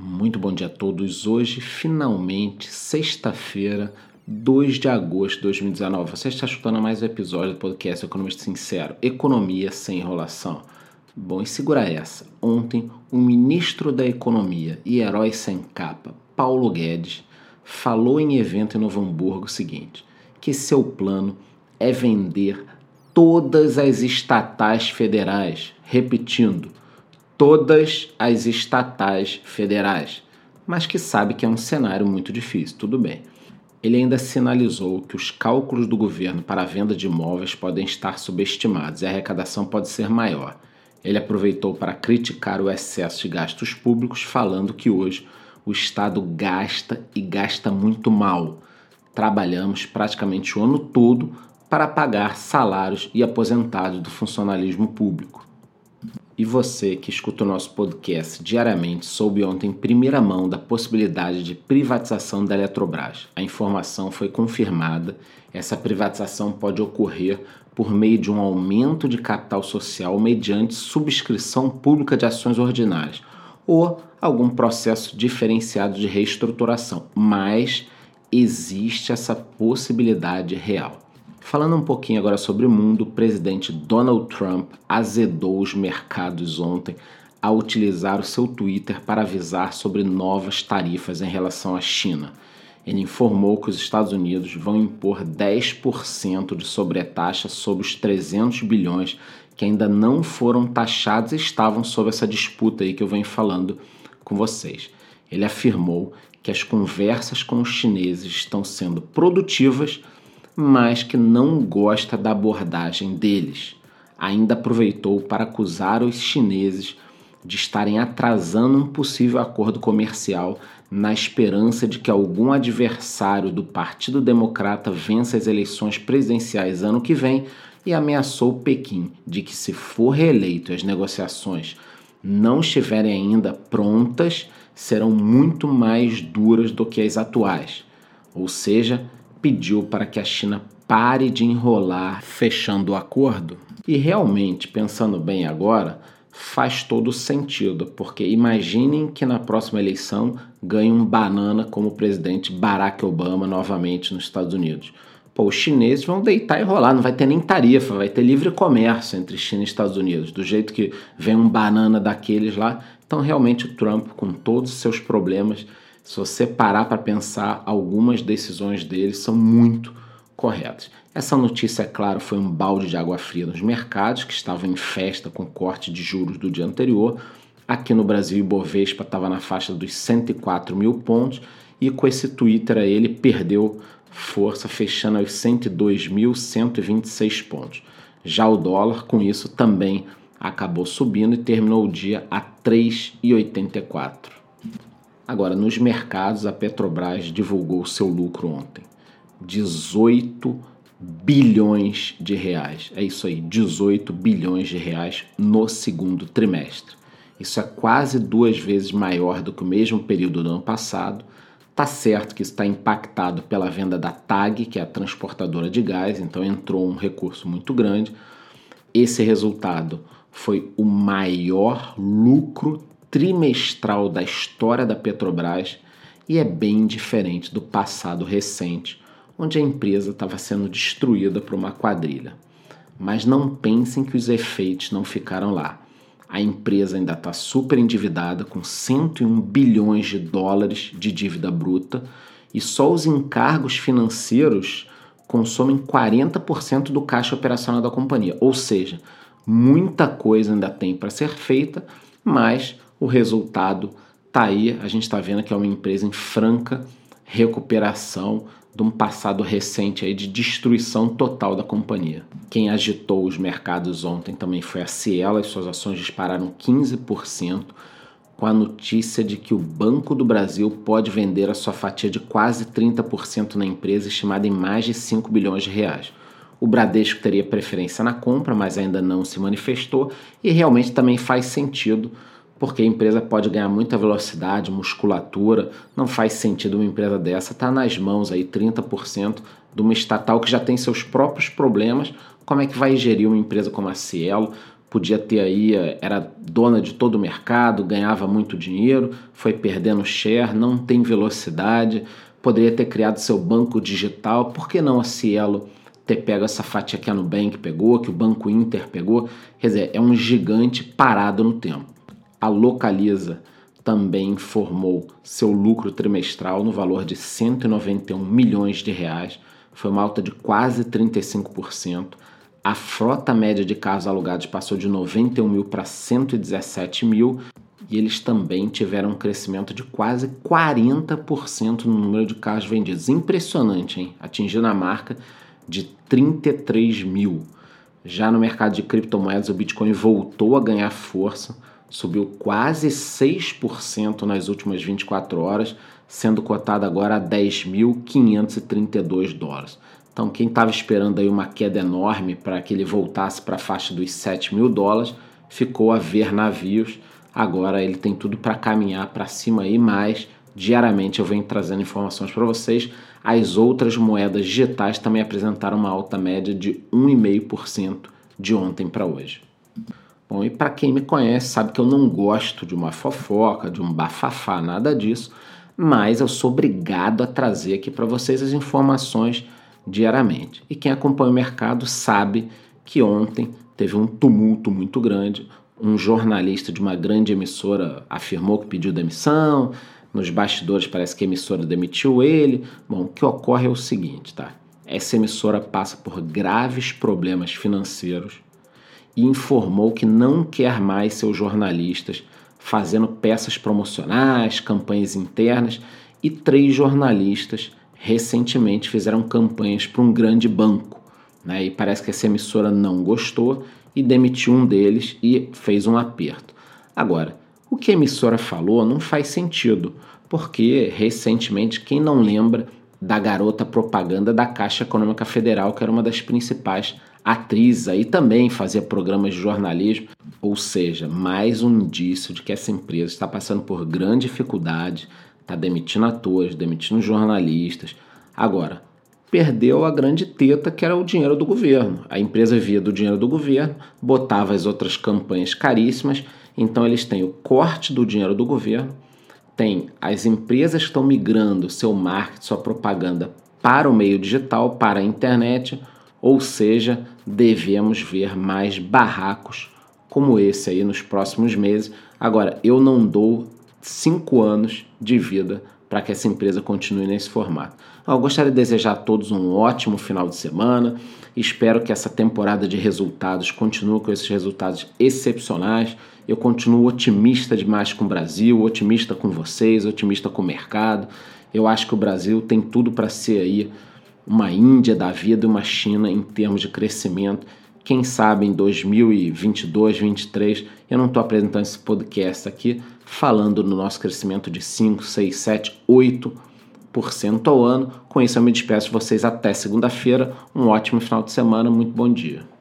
Muito bom dia a todos. Hoje, finalmente, sexta-feira, 2 de agosto de 2019. Você está escutando mais um episódio do podcast Economista Sincero, Economia sem enrolação. Bom, e segura essa. Ontem, o ministro da Economia e herói sem capa, Paulo Guedes, falou em evento em Novo Hamburgo o seguinte: que seu plano é vender todas as estatais federais. Repetindo, todas as estatais federais, mas que sabe que é um cenário muito difícil, tudo bem. Ele ainda sinalizou que os cálculos do governo para a venda de imóveis podem estar subestimados e a arrecadação pode ser maior. Ele aproveitou para criticar o excesso de gastos públicos, falando que hoje o Estado gasta e gasta muito mal. Trabalhamos praticamente o ano todo para pagar salários e aposentados do funcionalismo público. E você que escuta o nosso podcast diariamente soube ontem em primeira mão da possibilidade de privatização da Eletrobras. A informação foi confirmada. Essa privatização pode ocorrer por meio de um aumento de capital social mediante subscrição pública de ações ordinárias ou algum processo diferenciado de reestruturação, mas existe essa possibilidade real. Falando um pouquinho agora sobre o mundo, o presidente Donald Trump azedou os mercados ontem ao utilizar o seu Twitter para avisar sobre novas tarifas em relação à China. Ele informou que os Estados Unidos vão impor 10% de sobretaxa sobre os 300 bilhões que ainda não foram taxados e estavam sob essa disputa aí que eu venho falando com vocês. Ele afirmou que as conversas com os chineses estão sendo produtivas mas que não gosta da abordagem deles. Ainda aproveitou para acusar os chineses de estarem atrasando um possível acordo comercial na esperança de que algum adversário do Partido Democrata vença as eleições presidenciais ano que vem e ameaçou Pequim de que, se for reeleito as negociações não estiverem ainda prontas, serão muito mais duras do que as atuais. Ou seja, pediu para que a China pare de enrolar fechando o acordo? E realmente, pensando bem agora, faz todo sentido, porque imaginem que na próxima eleição ganhe um banana como presidente Barack Obama novamente nos Estados Unidos. Pô, os chineses vão deitar e rolar, não vai ter nem tarifa, vai ter livre comércio entre China e Estados Unidos, do jeito que vem um banana daqueles lá. Então, realmente, o Trump, com todos os seus problemas, se você parar para pensar, algumas decisões dele são muito corretas. Essa notícia, é claro, foi um balde de água fria nos mercados, que estavam em festa com corte de juros do dia anterior. Aqui no Brasil, o Ibovespa estava na faixa dos 104 mil pontos e com esse Twitter aí, ele perdeu força, fechando aos 102.126 pontos. Já o dólar, com isso, também acabou subindo e terminou o dia a 3,84. Agora, nos mercados, a Petrobras divulgou seu lucro ontem. 18 bilhões de reais. É isso aí, 18 bilhões de reais no segundo trimestre. Isso é quase duas vezes maior do que o mesmo período do ano passado. Tá certo que está impactado pela venda da TAG, que é a transportadora de gás, então entrou um recurso muito grande. Esse resultado foi o maior lucro trimestral da história da Petrobras e é bem diferente do passado recente, onde a empresa estava sendo destruída por uma quadrilha. Mas não pensem que os efeitos não ficaram lá. A empresa ainda está super endividada, com 101 bilhões de dólares de dívida bruta, e só os encargos financeiros consomem 40% do caixa operacional da companhia. Ou seja, muita coisa ainda tem para ser feita, mas o resultado está aí. A gente está vendo que é uma empresa em franca recuperação de um passado recente aí de destruição total da companhia. Quem agitou os mercados ontem também foi a Cielo, as suas ações dispararam 15% com a notícia de que o Banco do Brasil pode vender a sua fatia de quase 30% na empresa, estimada em mais de 5 bilhões de reais. O Bradesco teria preferência na compra, mas ainda não se manifestou e realmente também faz sentido porque a empresa pode ganhar muita velocidade, musculatura. Não faz sentido uma empresa dessa estar tá nas mãos aí 30% de uma estatal que já tem seus próprios problemas. Como é que vai gerir uma empresa como a Cielo podia ter aí, era dona de todo o mercado, ganhava muito dinheiro, foi perdendo share, não tem velocidade, poderia ter criado seu banco digital, por que não a Cielo ter pego essa fatia que a Nubank pegou, que o Banco Inter pegou? Quer dizer, é um gigante parado no tempo. A Localiza também informou seu lucro trimestral no valor de 191 milhões de reais, foi uma alta de quase 35%. A frota média de carros alugados passou de 91 mil para 117 mil e eles também tiveram um crescimento de quase 40% no número de carros vendidos. Impressionante, hein? Atingindo a marca de 33 mil. Já no mercado de criptomoedas, o Bitcoin voltou a ganhar força, subiu quase 6% nas últimas 24 horas, sendo cotado agora a 10.532 dólares. Então, quem estava esperando aí uma queda enorme para que ele voltasse para a faixa dos 7 mil dólares, ficou a ver navios. Agora ele tem tudo para caminhar para cima aí, mas diariamente eu venho trazendo informações para vocês. As outras moedas digitais também apresentaram uma alta média de 1,5% de ontem para hoje. Bom, e para quem me conhece sabe que eu não gosto de uma fofoca, de um bafafá, nada disso, mas eu sou obrigado a trazer aqui para vocês as informações diariamente. E quem acompanha o mercado sabe que ontem teve um tumulto muito grande. Um jornalista de uma grande emissora afirmou que pediu demissão. Nos bastidores parece que a emissora demitiu ele. Bom, o que ocorre é o seguinte, tá? Essa emissora passa por graves problemas financeiros e informou que não quer mais seus jornalistas fazendo peças promocionais, campanhas internas e três jornalistas recentemente fizeram campanhas para um grande banco. Né? E parece que essa emissora não gostou e demitiu um deles e fez um aperto. Agora, o que a emissora falou não faz sentido, porque recentemente, quem não lembra da garota propaganda da Caixa Econômica Federal, que era uma das principais atrizes aí também fazia programas de jornalismo, ou seja, mais um indício de que essa empresa está passando por grande dificuldade, está demitindo atores, demitindo jornalistas. Agora, perdeu a grande teta que era o dinheiro do governo. A empresa via do dinheiro do governo, botava as outras campanhas caríssimas, então eles têm o corte do dinheiro do governo, tem as empresas estão migrando seu marketing, sua propaganda para o meio digital, para a internet, ou seja, devemos ver mais barracos como esse aí nos próximos meses. Agora, eu não dou cinco anos de vida para que essa empresa continue nesse formato. Eu gostaria de desejar a todos um ótimo final de semana. Espero que essa temporada de resultados continue com esses resultados excepcionais. Eu continuo otimista demais com o Brasil, otimista com vocês, otimista com o mercado. Eu acho que o Brasil tem tudo para ser aí uma Índia da vida e uma China em termos de crescimento quem sabe em 2022, 2023, eu não estou apresentando esse podcast aqui falando no nosso crescimento de 5, 6, 7, 8% ao ano. Com isso, eu me despeço de vocês até segunda-feira. Um ótimo final de semana, muito bom dia.